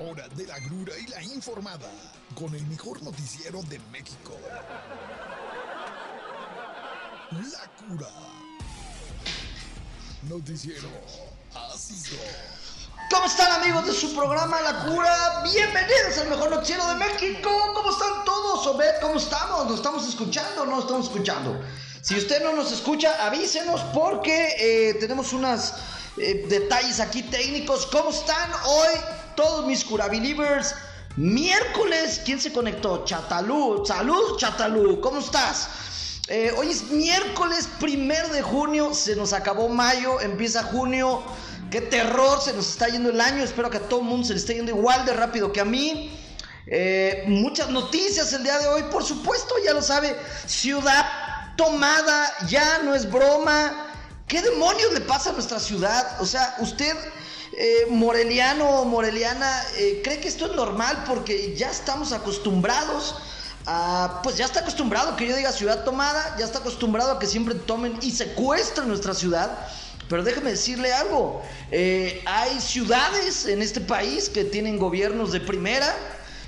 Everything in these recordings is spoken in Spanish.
hora de la grura y la informada con el mejor noticiero de México. La cura. Noticiero ácido. ¿Cómo están amigos de su programa La Cura? Bienvenidos al mejor noticiero de México. ¿Cómo están todos? Obed, ¿cómo estamos? ¿Nos estamos escuchando o no estamos escuchando? Si usted no nos escucha, avísenos porque eh, tenemos unos eh, detalles aquí técnicos. ¿Cómo están hoy todos mis Cura Believers? Miércoles, ¿quién se conectó? Chatalú. Salud, Chatalú. ¿Cómo estás? Eh, hoy es miércoles primero de junio, se nos acabó mayo, empieza junio. Qué terror, se nos está yendo el año. Espero que a todo el mundo se le esté yendo igual de rápido que a mí. Eh, muchas noticias el día de hoy, por supuesto, ya lo sabe. Ciudad tomada, ya no es broma. ¿Qué demonios le pasa a nuestra ciudad? O sea, usted, eh, moreliano o moreliana, eh, cree que esto es normal porque ya estamos acostumbrados a, pues ya está acostumbrado que yo diga ciudad tomada, ya está acostumbrado a que siempre tomen y secuestren nuestra ciudad. Pero déjeme decirle algo, eh, hay ciudades en este país que tienen gobiernos de primera,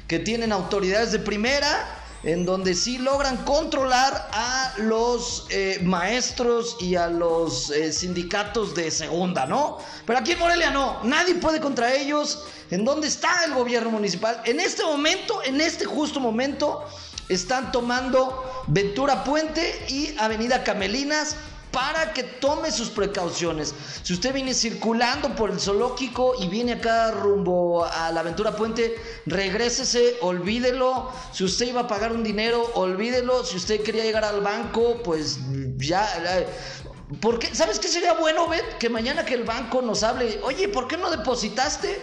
que tienen autoridades de primera, en donde sí logran controlar a los eh, maestros y a los eh, sindicatos de segunda, ¿no? Pero aquí en Morelia no, nadie puede contra ellos. ¿En dónde está el gobierno municipal? En este momento, en este justo momento, están tomando Ventura Puente y Avenida Camelinas para que tome sus precauciones. Si usted viene circulando por el zoológico y viene acá rumbo a la Aventura Puente, regrésese, olvídelo. Si usted iba a pagar un dinero, olvídelo. Si usted quería llegar al banco, pues ya... Porque, ¿sabes qué sería bueno, Bet? Que mañana que el banco nos hable, oye, ¿por qué no depositaste?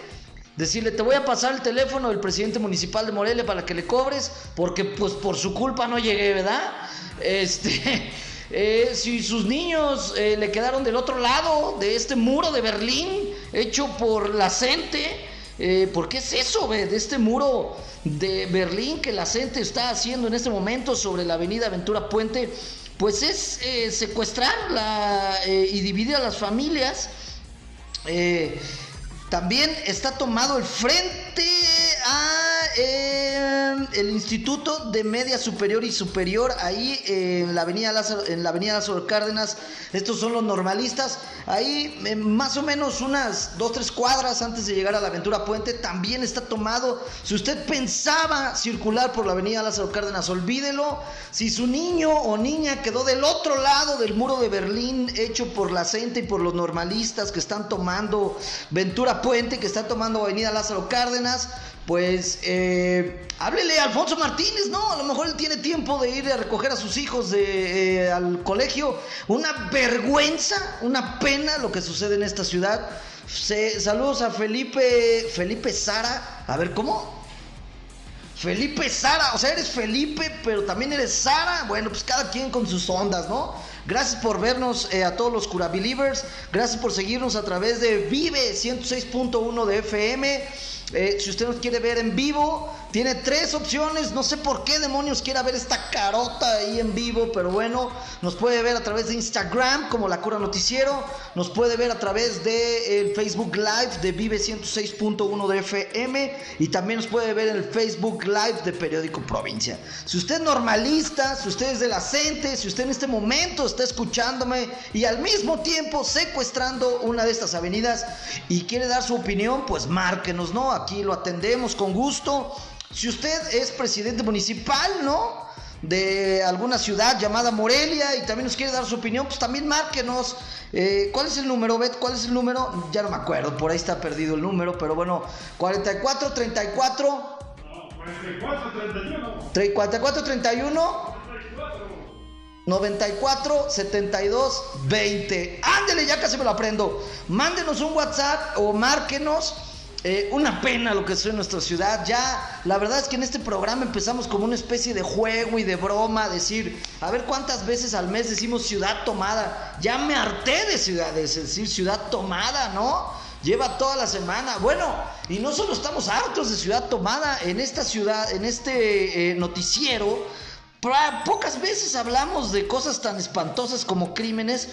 Decirle, te voy a pasar el teléfono del presidente municipal de Morelia para que le cobres, porque pues por su culpa no llegué, ¿verdad? Este... Eh, si sus niños eh, le quedaron del otro lado de este muro de Berlín hecho por la gente, eh, ¿por qué es eso, de este muro de Berlín que la gente está haciendo en este momento sobre la avenida Ventura Puente? Pues es secuestrar y dividir a las familias. también está tomado el frente a el Instituto de Media Superior y Superior, ahí en la avenida Lázaro, en la avenida Lázaro Cárdenas, estos son los normalistas, ahí más o menos unas dos, tres cuadras antes de llegar a la Aventura Puente, también está tomado. Si usted pensaba circular por la avenida Lázaro Cárdenas, olvídelo. Si su niño o niña quedó del otro lado del muro de Berlín, hecho por la gente y por los normalistas que están tomando Ventura Puente, que están tomando avenida Lázaro Cárdenas, pues eh, háblele a Alfonso Martínez, ¿no? A lo mejor él tiene tiempo de ir a recoger a sus hijos de, eh, al colegio. Una vergüenza, una pena lo que sucede en esta ciudad. saludos a Felipe, Felipe Sara. A ver, ¿cómo? Felipe Sara, o sea, eres Felipe, pero también eres Sara. Bueno, pues cada quien con sus ondas, ¿no? Gracias por vernos eh, a todos los Cura Believers. Gracias por seguirnos a través de Vive 106.1 de FM. Eh, si usted nos quiere ver en vivo, tiene tres opciones. No sé por qué demonios quiera ver esta carota ahí en vivo, pero bueno, nos puede ver a través de Instagram como La Cura Noticiero. Nos puede ver a través de el Facebook Live de Vive 106.1 de FM. Y también nos puede ver el Facebook Live de Periódico Provincia. Si usted es normalista, si usted es de la si usted en este momento está escuchándome y al mismo tiempo secuestrando una de estas avenidas y quiere dar su opinión, pues márquenos, ¿no? Aquí lo atendemos con gusto. Si usted es presidente municipal, ¿no? De alguna ciudad llamada Morelia y también nos quiere dar su opinión, pues también márquenos. Eh, ¿Cuál es el número, Bet? ¿Cuál es el número? Ya no me acuerdo, por ahí está perdido el número, pero bueno, 44 34. No, 44 31. 44 31. 94 72 20. Ándele, ya casi me lo aprendo. Mándenos un WhatsApp o márquenos eh, una pena lo que es en nuestra ciudad. Ya, la verdad es que en este programa empezamos como una especie de juego y de broma, decir, a ver cuántas veces al mes decimos ciudad tomada. Ya me harté de ciudades, es decir, ciudad tomada, ¿no? Lleva toda la semana. Bueno, y no solo estamos hartos de ciudad tomada, en esta ciudad, en este eh, noticiero, pocas veces hablamos de cosas tan espantosas como crímenes,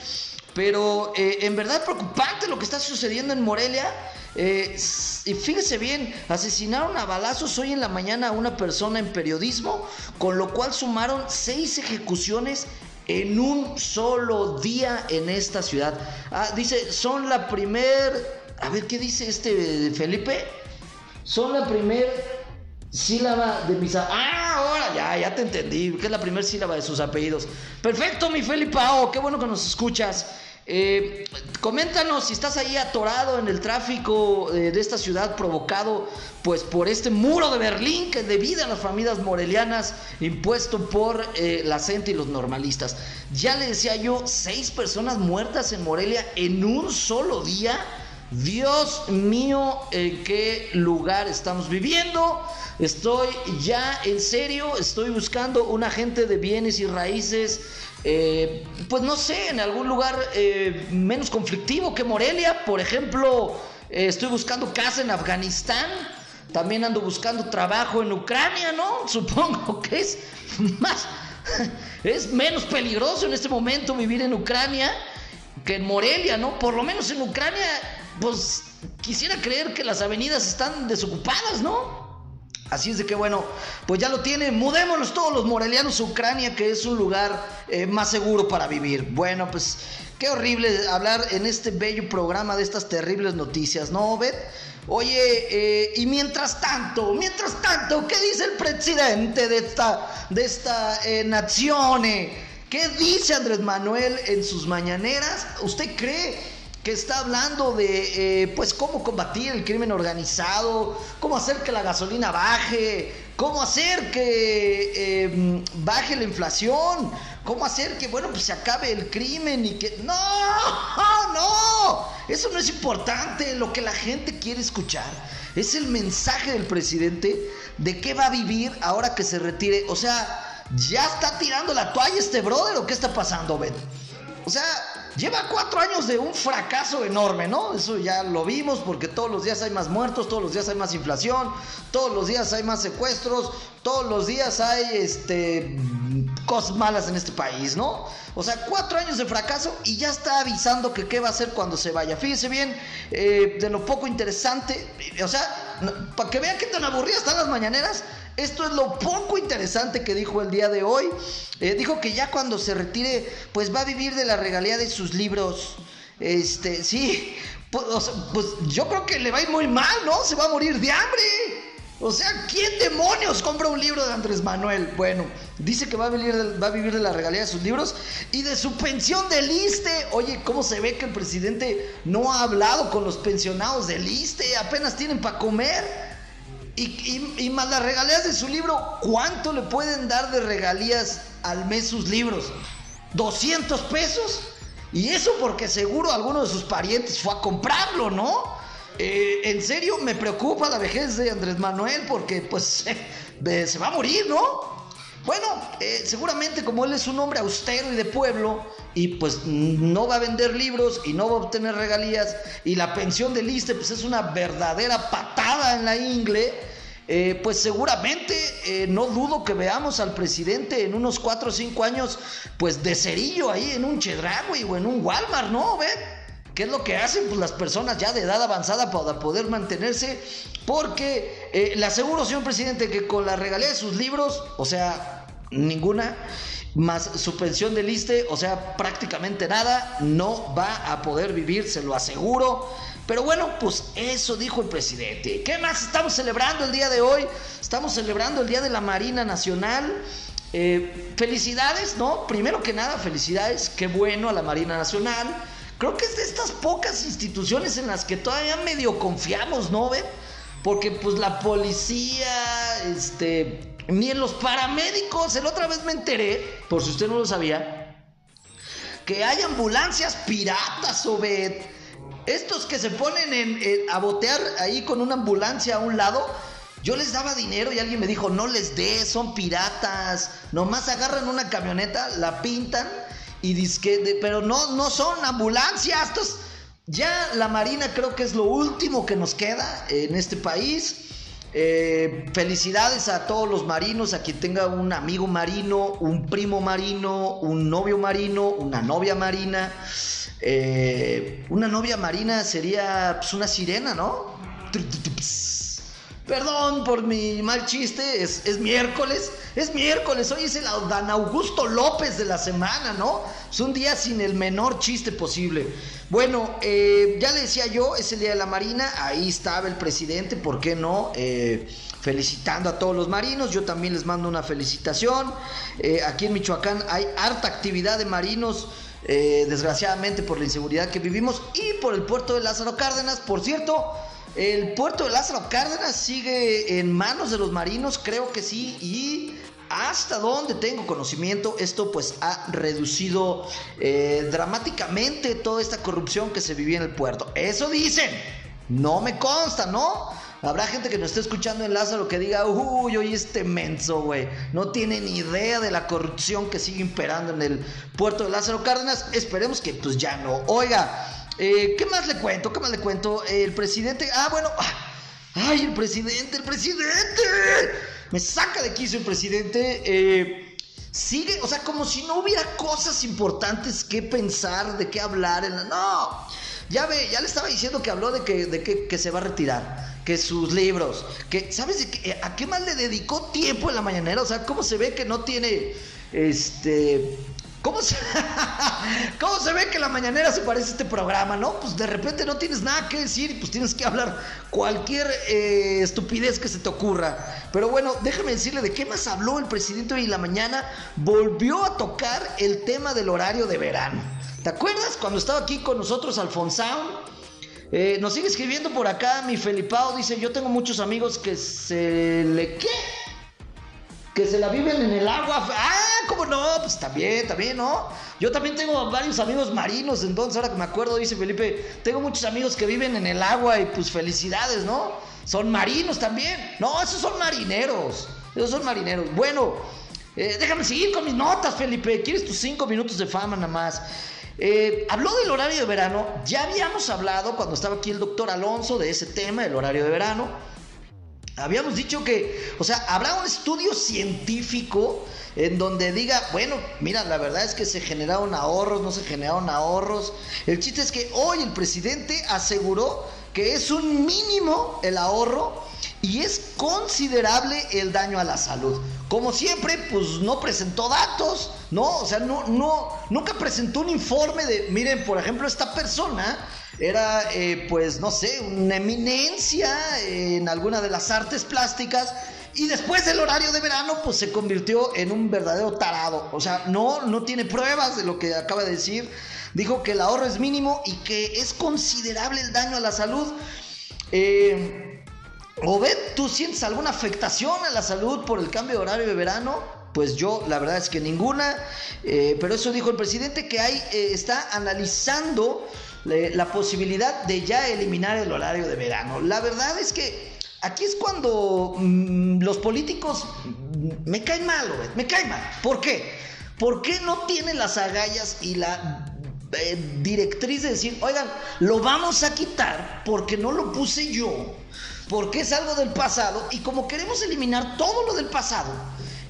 pero eh, en verdad preocupante lo que está sucediendo en Morelia. Eh, y fíjese bien, asesinaron a balazos hoy en la mañana a una persona en periodismo, con lo cual sumaron seis ejecuciones en un solo día en esta ciudad. Ah, dice, son la primer... A ver, ¿qué dice este Felipe? Son la primer sílaba de mis... Ah, ahora ya, ya te entendí, que es la primera sílaba de sus apellidos. Perfecto, mi Felipao, qué bueno que nos escuchas. Eh, coméntanos si estás ahí atorado en el tráfico eh, de esta ciudad provocado pues por este muro de Berlín que divide a las familias morelianas impuesto por eh, la gente y los normalistas. Ya le decía yo, seis personas muertas en Morelia en un solo día. Dios mío, ¿en qué lugar estamos viviendo? Estoy ya en serio, estoy buscando un agente de bienes y raíces eh, pues no sé, en algún lugar eh, menos conflictivo que Morelia. Por ejemplo, eh, estoy buscando casa en Afganistán. También ando buscando trabajo en Ucrania, ¿no? Supongo que es más, es menos peligroso en este momento vivir en Ucrania que en Morelia, ¿no? Por lo menos en Ucrania, pues quisiera creer que las avenidas están desocupadas, ¿no? Así es de que bueno, pues ya lo tienen. Mudémonos todos los morelianos a Ucrania, que es un lugar eh, más seguro para vivir. Bueno, pues qué horrible hablar en este bello programa de estas terribles noticias, ¿no, Bet? Oye, eh, y mientras tanto, mientras tanto, ¿qué dice el presidente de esta, de esta eh, nación? ¿Qué dice Andrés Manuel en sus mañaneras? ¿Usted cree que está hablando de eh, pues cómo combatir el crimen organizado, cómo hacer que la gasolina baje, cómo hacer que em, baje la inflación, cómo hacer que bueno pues se acabe el crimen y que no, no, eso no es importante, lo que la gente quiere escuchar es el mensaje del presidente de qué va a vivir ahora que se retire, o sea, ya está tirando la toalla este brother o qué está pasando, Ben. O sea, Lleva cuatro años de un fracaso enorme, ¿no? Eso ya lo vimos porque todos los días hay más muertos, todos los días hay más inflación, todos los días hay más secuestros, todos los días hay este, cosas malas en este país, ¿no? O sea, cuatro años de fracaso y ya está avisando que qué va a hacer cuando se vaya. Fíjese bien, eh, de lo poco interesante, o sea, para que vean qué tan aburridas están las mañaneras, esto es lo poco interesante que dijo el día de hoy. Eh, dijo que ya cuando se retire, pues va a vivir de la regalía de sus libros. Este, sí, pues, pues, yo creo que le va a ir muy mal, ¿no? Se va a morir de hambre. O sea, ¿quién demonios compra un libro de Andrés Manuel? Bueno, dice que va a vivir, va a vivir de la regalía de sus libros y de su pensión de liste. Oye, ¿cómo se ve que el presidente no ha hablado con los pensionados del liste? Apenas tienen para comer. Y, más las regalías de su libro, ¿cuánto le pueden dar de regalías al mes sus libros? ¿200 pesos? Y eso porque seguro alguno de sus parientes fue a comprarlo, ¿no? Eh, en serio, me preocupa la vejez de Andrés Manuel porque pues se va a morir, ¿no? Bueno, eh, seguramente como él es un hombre austero y de pueblo, y pues no va a vender libros y no va a obtener regalías y la pensión de liste pues es una verdadera patada en la ingle, eh, pues seguramente eh, no dudo que veamos al presidente en unos 4 o 5 años pues de cerillo ahí en un Chedraui o en un Walmart, ¿no? ¿Ven? ¿Qué es lo que hacen pues, las personas ya de edad avanzada para poder mantenerse? Porque le aseguro, señor presidente, que con la regalía de sus libros, o sea, ninguna, más su pensión de liste, o sea, prácticamente nada, no va a poder vivir, se lo aseguro. Pero bueno, pues eso dijo el presidente. ¿Qué más estamos celebrando el día de hoy? Estamos celebrando el Día de la Marina Nacional. Eh, felicidades, ¿no? Primero que nada, felicidades. Qué bueno a la Marina Nacional. Creo que es de estas pocas instituciones en las que todavía medio confiamos, ¿no? ¿Ven? Porque pues la policía, este, ni en los paramédicos. El otra vez me enteré, por si usted no lo sabía, que hay ambulancias piratas, Obed. Estos que se ponen a botear ahí con una ambulancia a un lado. Yo les daba dinero y alguien me dijo, no les dé, son piratas. Nomás agarran una camioneta, la pintan y dicen, pero no, no son ambulancias. ya la Marina creo que es lo último que nos queda en este país. Eh, felicidades a todos los marinos, a quien tenga un amigo marino, un primo marino, un novio marino, una novia marina. eh, una novia marina sería pues, una sirena, ¿no? Perdón por mi mal chiste, es, es, miércoles, es miércoles, hoy es el Dan Augusto López de la semana, ¿no? Es un día sin el menor chiste posible. Bueno, eh, ya le decía yo, es el día de la Marina, ahí estaba el presidente, ¿por qué no? Eh, felicitando a todos los marinos, yo también les mando una felicitación. Eh, aquí en Michoacán hay harta actividad de marinos. desgraciadamente por la inseguridad que vivimos y por el puerto de Lázaro Cárdenas, por cierto, el puerto de Lázaro Cárdenas sigue en manos de los marinos, creo que sí, y hasta donde tengo conocimiento, esto pues ha reducido eh, dramáticamente toda esta corrupción que se vivía en el puerto. Eso dicen, no me consta, ¿no? Habrá gente que nos esté escuchando en Lázaro que diga, uy, oye, este menso, güey, no tiene ni idea de la corrupción que sigue imperando en el puerto de Lázaro Cárdenas. Esperemos que pues ya no. Oiga, eh, ¿Qué más le cuento? ¿Qué más le cuento? El presidente. Ah, bueno. Ah, ¡Ay, el presidente! ¡El presidente! Me saca de quicio el presidente. Eh, sigue, o sea, como si no hubiera cosas importantes que pensar, de qué hablar. En No. Ya ve, ya le estaba diciendo que habló de que, de que, se va a retirar. Que sus libros. Que, ¿sabes qué, a qué más le dedicó tiempo en la mañanera? O sea, ¿cómo se ve que no tiene. Este ¿Cómo se, ¿Cómo se ve que la mañanera se parece a este programa, no? Pues de repente no tienes nada que decir y pues tienes que hablar cualquier eh, estupidez que se te ocurra. Pero bueno, déjame decirle de qué más habló el presidente hoy en la mañana. Volvió a tocar el tema del horario de verano. ¿Te acuerdas cuando estaba aquí con nosotros Alfonsán? Eh, nos sigue escribiendo por acá mi Felipao, dice, yo tengo muchos amigos que se le... ¿Qué? Que se la viven en el agua. Ah, ¿cómo no? Pues también, también, ¿no? Yo también tengo varios amigos marinos, entonces ahora que me acuerdo, dice Felipe, tengo muchos amigos que viven en el agua y pues felicidades, ¿no? Son marinos también. No, esos son marineros. Esos son marineros. Bueno, eh, déjame seguir con mis notas, Felipe. ¿Quieres tus cinco minutos de fama nada más? Eh, habló del horario de verano. Ya habíamos hablado cuando estaba aquí el doctor Alonso de ese tema, el horario de verano. Habíamos dicho que, o sea, habrá un estudio científico en donde diga, bueno, mira, la verdad es que se generaron ahorros, no se generaron ahorros. El chiste es que hoy el presidente aseguró que es un mínimo el ahorro y es considerable el daño a la salud. Como siempre, pues no presentó datos, ¿no? O sea, no, no, nunca presentó un informe de, miren, por ejemplo, esta persona era, eh, pues, no sé, una eminencia en alguna de las artes plásticas. Y después del horario de verano, pues se convirtió en un verdadero tarado. O sea, no, no tiene pruebas de lo que acaba de decir. Dijo que el ahorro es mínimo y que es considerable el daño a la salud. Eh, Obed, ¿tú sientes alguna afectación a la salud por el cambio de horario de verano? Pues yo, la verdad es que ninguna. Eh, pero eso dijo el presidente que hay, está analizando la posibilidad de ya eliminar el horario de verano. La verdad es que aquí es cuando mm, los políticos me caen mal, me caen mal. ¿Por qué? ¿Por qué no tienen las agallas y la eh, directriz de decir, oigan, lo vamos a quitar porque no lo puse yo, porque es algo del pasado y como queremos eliminar todo lo del pasado,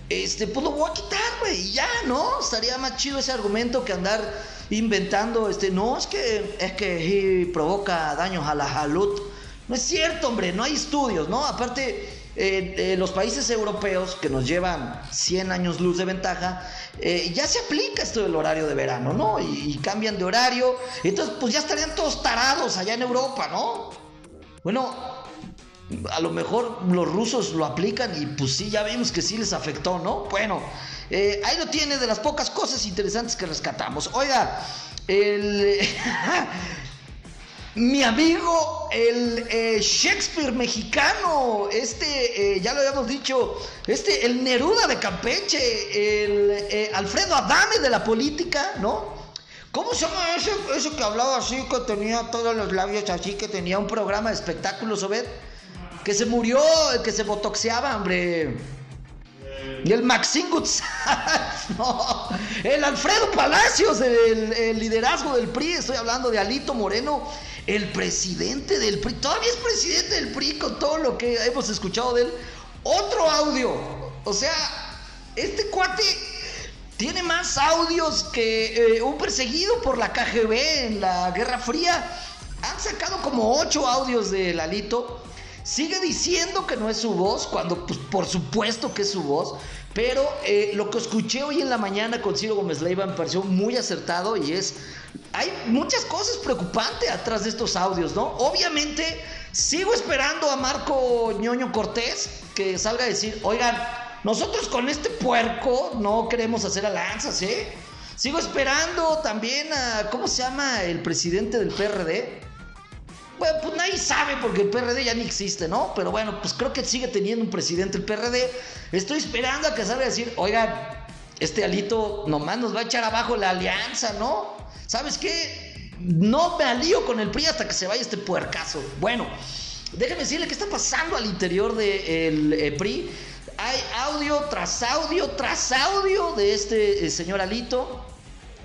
este, pues lo voy a quitar, güey, y ya, ¿no? Estaría más chido ese argumento que andar inventando, este, no, es que, es que provoca daños a la salud. No es cierto, hombre, no hay estudios, ¿no? Aparte, los países europeos que nos llevan 100 años luz de ventaja, eh, ya se aplica esto del horario de verano, ¿no? Y, y, cambian de horario, entonces pues ya estarían todos tarados allá en Europa, ¿no? Bueno, a lo mejor los rusos lo aplican y pues sí, ya vimos que sí les afectó, ¿no? Bueno, eh, ahí lo tiene de las pocas cosas interesantes que rescatamos. Oiga, el... mi amigo, el eh, Shakespeare mexicano, este, eh, ya lo habíamos dicho, este, el Neruda de Campeche, el Alfredo Adame de la política, ¿no? ¿Cómo se llama ese, que hablaba así, que tenía todos los labios así, que tenía un programa de espectáculos, Obed? Que se murió, el que se botoxeaba, hombre. Y el Maxine no, el Alfredo Palacios, el, liderazgo del PRI, estoy hablando de Alito Moreno, el presidente del PRI, todavía es presidente del PRI con todo lo que hemos escuchado de él. Otro audio, o sea, este cuate tiene más audios que eh, un perseguido por la KGB en la Guerra Fría. Han sacado como ocho audios de Lalito. Sigue diciendo que no es su voz, cuando pues, por supuesto que es su voz. Pero eh, lo que escuché hoy en la mañana con Ciro Gómez Leiva me pareció muy acertado y es... Hay muchas cosas preocupantes atrás de estos audios, ¿no? Obviamente sigo esperando a Marco Ñoño Cortés que salga a decir, oigan, nosotros con este puerco no queremos hacer alianzas, ¿eh? Sigo esperando también a, ¿cómo se llama el presidente del PRD? Bueno, pues nadie sabe porque el PRD ya ni existe, ¿no? Pero bueno, pues creo que sigue teniendo un presidente el PRD. Estoy esperando a que salga a decir, oigan, este alito nomás nos va a echar abajo la alianza, ¿no? ¿Sabes qué? No me alío con el PRI hasta que se vaya este puercazo. Bueno, déjeme decirle qué está pasando al interior del eh, PRI hay audio tras audio tras audio de este eh, señor Alito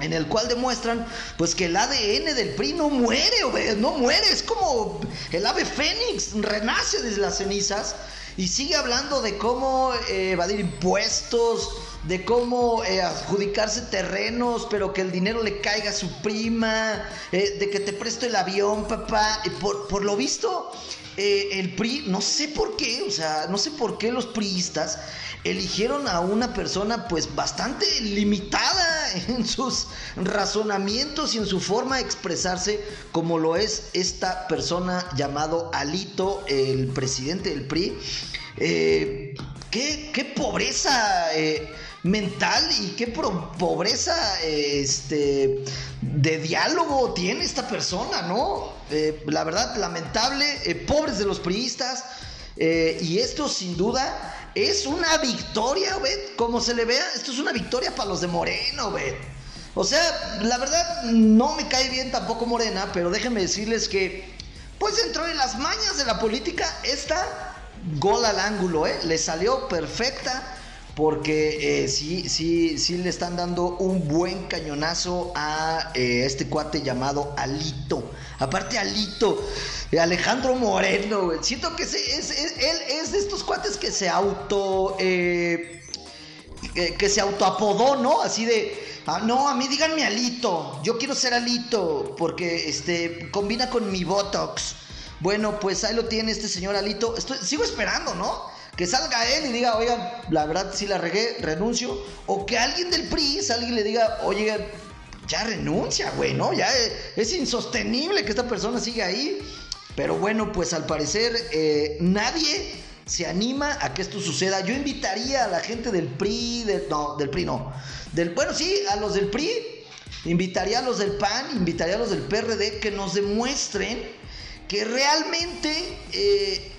en el cual demuestran pues que el ADN del PRI no muere, no muere, es como el ave fénix, renace desde las cenizas y sigue hablando de cómo eh, evadir impuestos, de cómo eh, adjudicarse terrenos, pero que el dinero le caiga a su prima, de que te presto el avión, papá. Por, por lo visto, eh, el PRI, no sé por qué, o sea, no sé por qué los priistas eligieron a una persona pues bastante limitada en sus razonamientos y en su forma de expresarse como lo es esta persona llamado Alito, el presidente del PRI. Eh, qué, pobreza eh, mental y qué pobreza este, de diálogo tiene esta persona, ¿no? Eh, la verdad, lamentable, eh, pobres de los priistas, eh, y esto sin duda es una victoria, ¿ves? Como se le vea, esto es una victoria para los de Moreno, ¿ves? O sea, la verdad no me cae bien tampoco Morena, pero déjenme decirles que, pues dentro de las mañas de la política, esta gol al ángulo, ¿eh? Le salió perfecta porque eh, sí, sí, sí le están dando un buen cañonazo a eh, este cuate llamado Alito. Aparte Alito, Alejandro Moreno, siento que es, él es de estos cuates que se auto... Eh, que se autoapodó, ¿no? Así de, ah, no, a mí díganme Alito, yo quiero ser Alito, porque este, combina con mi Botox. Bueno, pues ahí lo tiene este señor Alito. Estoy, sigo esperando, ¿no? Que salga él y diga, oigan, la verdad sí la regué, renuncio. O que alguien del PRI y le diga, oye, ya renuncia, güey, ¿no? Ya es, insostenible que esta persona siga ahí. Pero bueno, pues al parecer eh, nadie se anima a que esto suceda. Yo invitaría a la gente del PRI, no, del PRI no. Del, bueno, sí, a los del PRI, invitaría a los del PAN, invitaría a los del PRD que nos demuestren que realmente eh,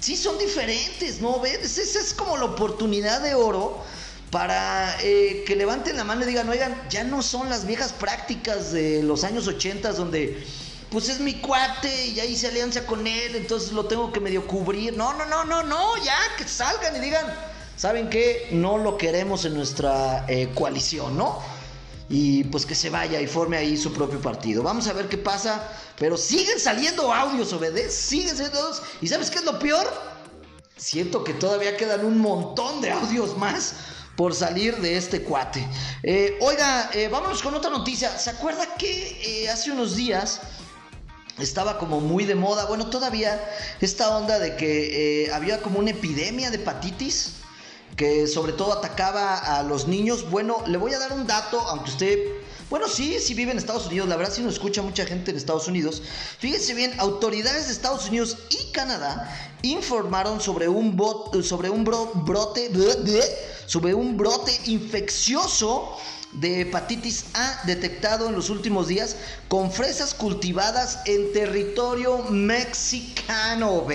sí son diferentes, ¿no? ¿Ves? Esa es como la oportunidad de oro para eh, que levanten la mano y digan, oigan, ya no son las viejas prácticas de los años 80 donde pues es mi cuate y ya hice alianza con él, entonces lo tengo que medio cubrir. No, no, no, no, no, ya que salgan y digan, ¿saben qué? No lo queremos en nuestra eh, coalición, ¿no? Y pues que se vaya y forme ahí su propio partido. Vamos a ver qué pasa. Pero siguen saliendo audios, obedece, siguen saliendo audios. ¿Y sabes qué es lo peor? Siento que todavía quedan un montón de audios más por salir de este cuate. Eh, oiga, eh, vámonos con otra noticia. ¿Se acuerda que eh, hace unos días estaba como muy de moda? Bueno, todavía esta onda de que había como una epidemia de hepatitis que sobre todo atacaba a los niños. Bueno, le voy a dar un dato, aunque usted bueno, sí, sí vive en Estados Unidos. La verdad, sí nos escucha mucha gente en Estados Unidos. Fíjense bien, autoridades de Estados Unidos y Canadá informaron sobre un, sobre un brote, sobre un brote infeccioso de hepatitis A detectado en los últimos días con fresas cultivadas en territorio mexicano,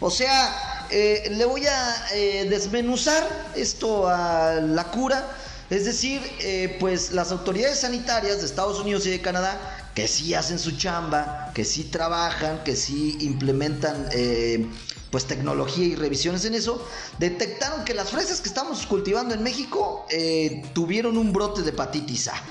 O sea, eh, le voy a eh, desmenuzar esto a la cura es decir, eh, pues las autoridades sanitarias de Estados Unidos y de Canadá, que sí hacen su chamba, que sí trabajan, que sí implementan pues tecnología y revisiones en eso, detectaron que las fresas que estamos cultivando en México tuvieron un brote de hepatitis A.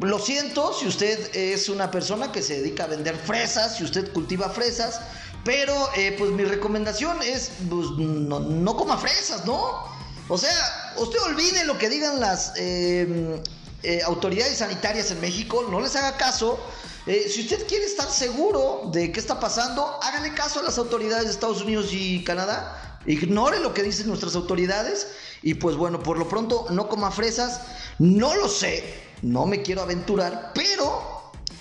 lo siento si usted es una persona que se dedica a vender fresas, si usted cultiva fresas, pero pues mi recomendación es pues, no, coma fresas, ¿no? O sea, usted olvide lo que digan las eh, eh, autoridades sanitarias en México, no les haga caso. Eh, si usted quiere estar seguro de qué está pasando, hágale caso a las autoridades de Estados Unidos y Canadá. Ignore lo que dicen nuestras autoridades y pues bueno, por lo pronto no coma fresas. No lo sé, no me quiero aventurar, pero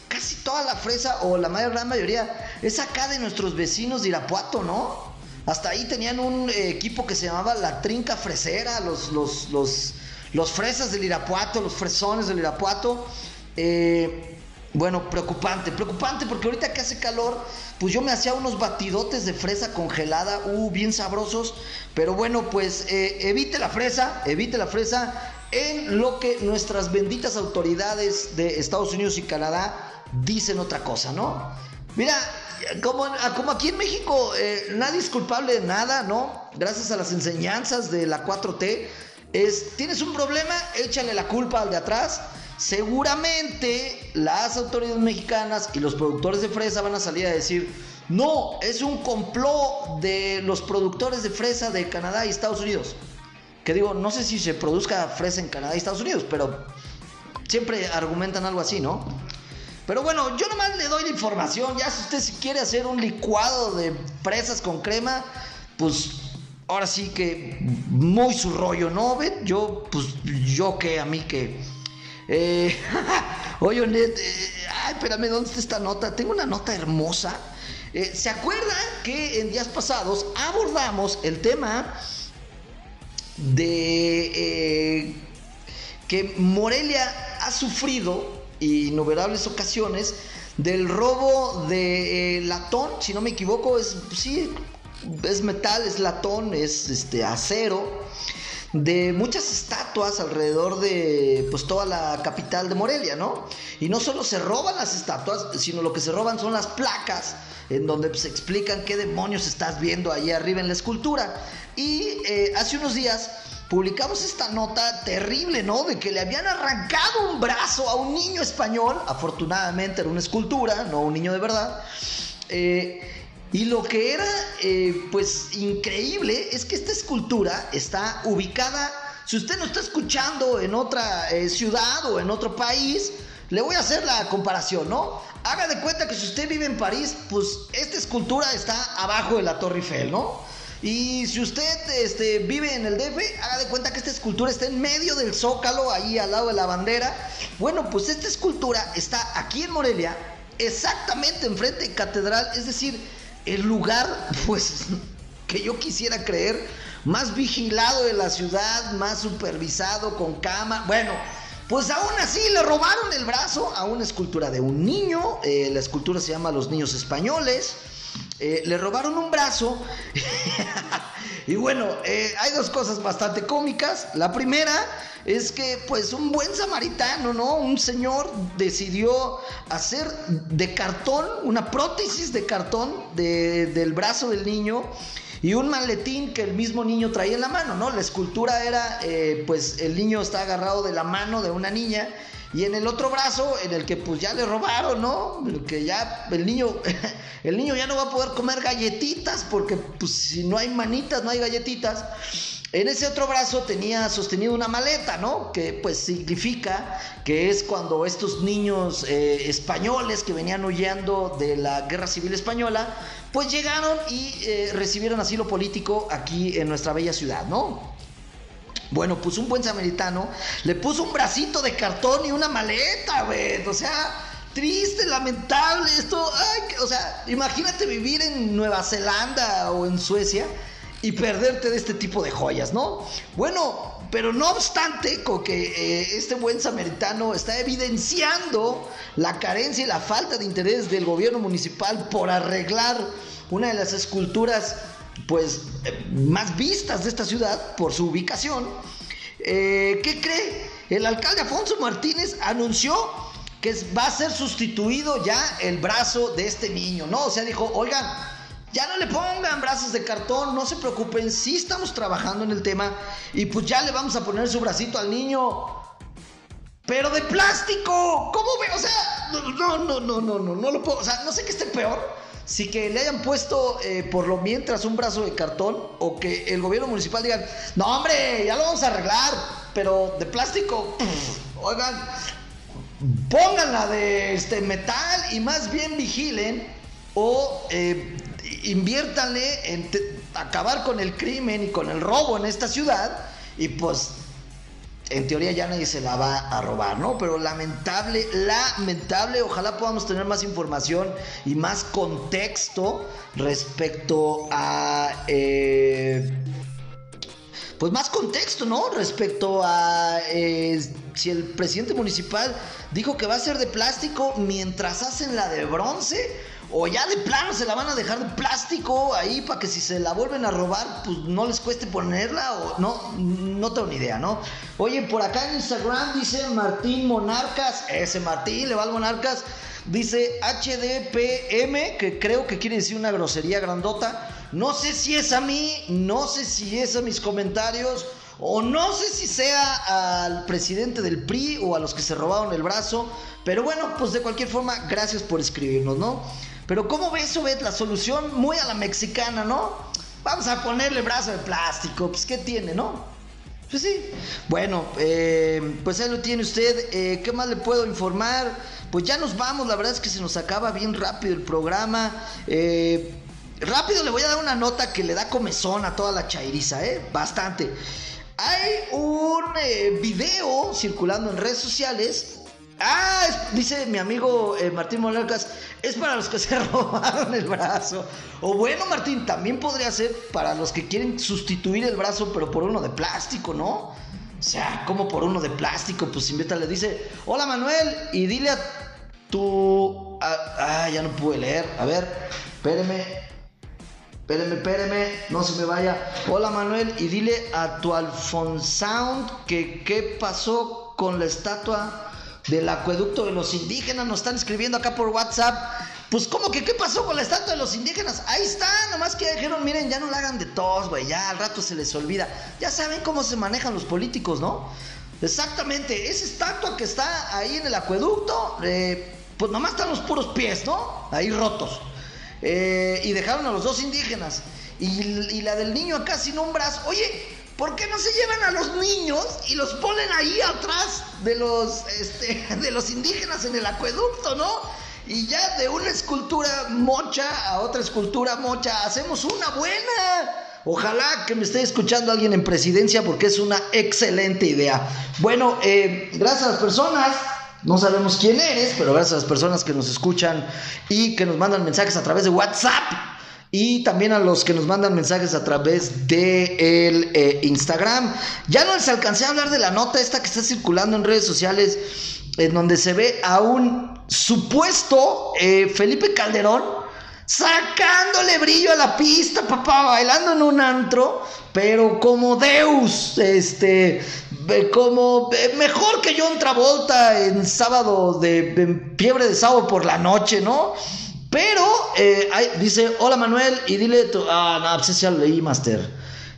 casi toda la fresa o la mayor gran mayoría es acá de nuestros vecinos de Irapuato, ¿no? Hasta ahí tenían un eh, equipo que se llamaba la Trinca Fresera, los, los, los, los fresas del Irapuato, los fresones del Irapuato. Eh, bueno, preocupante, preocupante porque ahorita que hace calor, pues yo me hacía unos batidotes de fresa congelada, uh, bien sabrosos. Pero bueno, pues eh, evite la fresa, evite la fresa en lo que nuestras benditas autoridades de Estados Unidos y Canadá dicen otra cosa, ¿no? Mira, como, aquí en México eh, nadie es culpable de nada, ¿no? Gracias a las enseñanzas de la 4T, es, tienes un problema, échale la culpa al de atrás. Seguramente las autoridades mexicanas y los productores de fresa van a salir a decir, no, es un complot de los productores de fresa de Canadá y Estados Unidos. Que digo, no sé si se produzca fresa en Canadá y Estados Unidos, pero siempre argumentan algo así, ¿no? Pero bueno, yo nomás le doy la información. Ya si usted quiere hacer un licuado de fresas con crema, pues ahora sí que muy su rollo, ¿no? ¿Ven? Yo, pues yo que a mí que... Eh, oye, Net, eh, ay, espérame, ¿dónde está esta nota? Tengo una nota hermosa. Eh, ¿Se acuerdan que en días pasados abordamos el tema de que Morelia ha sufrido innumerables ocasiones del robo de eh, latón, si no me equivoco, es sí, es metal, es latón, es este acero, de muchas estatuas alrededor de pues toda la capital de Morelia, ¿no? Y no solo se roban las estatuas, sino lo que se roban son las placas en donde se pues, explican qué demonios estás viendo ahí arriba en la escultura. Y eh, hace unos días publicamos esta nota terrible, ¿no? De que le habían arrancado un brazo a un niño español. Afortunadamente era una escultura, no un niño de verdad. Eh, y lo que era, eh, pues, increíble es que esta escultura está ubicada. Si usted no está escuchando en otra eh, ciudad o en otro país, le voy a hacer la comparación, ¿no? Haga de cuenta que si usted vive en París, pues esta escultura está abajo de la Torre Eiffel, ¿no? Y si usted este, vive en el DF, haga de cuenta que esta escultura está en medio del zócalo, ahí al lado de la bandera. Bueno, pues esta escultura está aquí en Morelia, exactamente enfrente de Catedral, es decir, el lugar, pues, que yo quisiera creer, más vigilado de la ciudad, más supervisado, con cama. Bueno, pues aún así le robaron el brazo a una escultura de un niño. Eh, la escultura se llama Los Niños Españoles. Eh, le robaron un brazo. y bueno, eh, hay dos cosas bastante cómicas. La primera es que pues un buen samaritano, ¿no? Un señor decidió hacer de cartón, una prótesis de cartón del brazo del niño y un maletín que el mismo niño traía en la mano, ¿no? La escultura era, eh, pues el niño está agarrado de la mano de una niña y en el otro brazo, en el que pues ya le robaron, ¿no? Que ya el niño, el niño ya no va a poder comer galletitas porque pues si no hay manitas, no hay galletitas. En ese otro brazo tenía sostenido una maleta, ¿no? Que pues significa que es cuando estos niños eh, españoles que venían huyendo de la guerra civil española, pues llegaron y eh, recibieron asilo político aquí en nuestra bella ciudad, ¿no? Bueno, pues un buen samaritano le puso un bracito de cartón y una maleta, güey. O sea, triste, lamentable. Esto, ay, o sea, imagínate vivir en Nueva Zelanda o en Suecia y perderte de este tipo de joyas, ¿no? Bueno, pero no obstante, con que eh, este buen samaritano está evidenciando la carencia y la falta de interés del gobierno municipal por arreglar una de las esculturas pues eh, más vistas de esta ciudad por su ubicación. Eh, ¿Qué cree? El alcalde Afonso Martínez anunció que va a ser sustituido ya el brazo de este niño, ¿no? O sea, dijo, oigan, ya no le pongan brazos de cartón, no se preocupen, sí estamos trabajando en el tema y pues ya le vamos a poner su bracito al niño. Pero de plástico, ¿cómo ve? O sea, no, no, no, no, no, no lo puedo, o sea, no sé qué esté peor si que le hayan puesto eh, por lo mientras un brazo de cartón o que el gobierno municipal digan, no hombre, ya lo vamos a arreglar, pero de plástico, oigan, pónganla de este metal y más bien vigilen o eh, inviértanle en acabar con el crimen y con el robo en esta ciudad y pues en teoría ya nadie se la va a robar, ¿no? Pero lamentable, lamentable, ojalá podamos tener más información y más contexto respecto a... Eh, pues más contexto, ¿no? Respecto a eh, si el presidente municipal dijo que va a ser de plástico mientras hacen la de bronce o ya de plano se la van a dejar de plástico ahí para que si se la vuelven a robar, pues no les cueste ponerla o no, no tengo ni idea, ¿no? Oye, por acá en Instagram dice Martín Monarcas, ese Martín, le va al Monarcas, dice HDPM, que creo que quiere decir una grosería grandota. No sé si es a mí, no sé si es a mis comentarios. O no sé si sea al presidente del PRI o a los que se robaron el brazo. Pero bueno, pues de cualquier forma, gracias por escribirnos, ¿no? Pero ¿cómo ves, ves la solución muy a la mexicana, ¿no? Vamos a ponerle brazo de plástico, pues ¿qué tiene, no? Pues sí. Bueno, eh, pues ahí lo tiene usted. Eh, ¿Qué más le puedo informar? Pues ya nos vamos, la verdad es que se nos acaba bien rápido el programa. Eh, rápido le voy a dar una nota que le da comezón a toda la chairiza, ¿eh? Bastante. Hay un video circulando en redes sociales Ah, dice mi amigo eh, Martín Monarcas, es para los que se robaron el brazo. O bueno, Martín, también podría ser para los que quieren sustituir el brazo, pero por uno de plástico, ¿no? O sea, como por uno de plástico, pues le dice, hola Manuel, y dile a tu... Ah, ya no pude leer. A ver, espéreme. Espéreme, espéreme, no se me vaya. Hola Manuel, y dile a tu Alfonsound que qué pasó con la estatua del acueducto de los indígenas. Nos están escribiendo acá por WhatsApp. Pues, ¿cómo que qué pasó con la estatua de los indígenas? Ahí está, nomás que dijeron, miren, ya no la hagan de tos, güey, ya al rato se les olvida. Ya saben cómo se manejan los políticos, ¿no? Exactamente, esa estatua que está ahí en el acueducto, eh, pues nomás están los puros pies, ¿no? Ahí rotos. Eh, y dejaron a los dos indígenas. Y, y la del niño acá sin un brazo. Oye, ¿Por qué no se llevan a los niños y los ponen ahí atrás de los, este, de los indígenas en el acueducto, no? Y ya de una escultura mocha a otra escultura mocha, hacemos una buena. Ojalá que me esté escuchando alguien en presidencia porque es una excelente idea. Bueno, eh, gracias a las personas. No sabemos quién eres, pero gracias a las personas que nos escuchan y que nos mandan mensajes a través de WhatsApp y también a los que nos mandan mensajes a través de el eh, Instagram. Ya no les alcancé a hablar de la nota esta que está circulando en redes sociales, en donde se ve a un supuesto eh, Felipe Calderón sacándole brillo a la pista, papá, bailando en un antro, pero como Deus, este, como mejor que John Travolta en sábado de en fiebre de sábado por la noche, ¿no? Pero eh, dice, hola Manuel, y dile tu. Ah, no, pues ya leí, Master.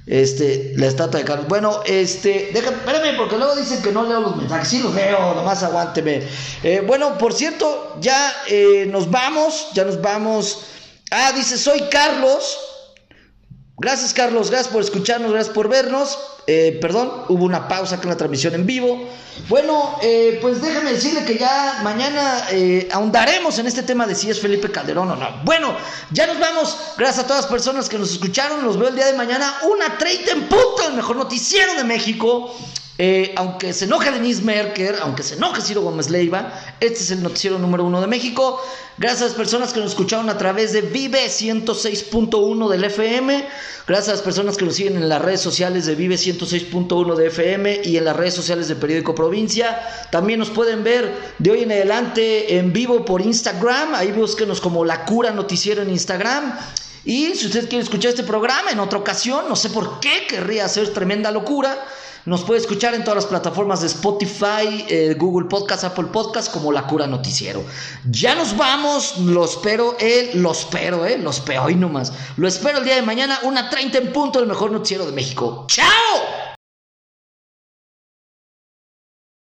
Este, la estatua de Carlos. Bueno, este, déjame, espérame, porque luego dicen que no leo los mensajes. Sí los leo, nomás aguánteme. Eh, bueno, por cierto, ya eh, nos vamos, ya nos vamos. Ah, dice, soy Carlos. Gracias, Carlos, gracias por escucharnos, gracias por vernos. Eh, perdón, hubo una pausa con la transmisión en vivo. Bueno, eh, pues déjame decirle que ya mañana eh, ahondaremos en este tema de si es Felipe Calderón o no. Bueno, ya nos vamos. Gracias a todas las personas que nos escucharon. Los veo el día de mañana. Una 30 en punto, el mejor noticiero de México. Eh, aunque se enoje Denise Merker, aunque se enoje Ciro Gómez Leiva, este es el noticiero número uno de México. Gracias a las personas que nos escucharon a través de Vive 106.1 del FM. Gracias a las personas que nos siguen en las redes sociales de Vive 106.1 de FM y en las redes sociales de Periódico Provincia. También nos pueden ver de hoy en adelante en vivo por Instagram. Ahí búsquenos como La Cura Noticiero en Instagram. Y si usted quiere escuchar este programa en otra ocasión, no sé por qué querría hacer tremenda locura nos puede escuchar en todas las plataformas de Spotify, eh, Google Podcast, Apple Podcast, como La Cura Noticiero. Ya nos vamos, lo espero, eh, lo espero, eh, lo espero hoy nomás. Lo espero el día de mañana, una 30 en punto, el mejor noticiero de México. ¡Chao!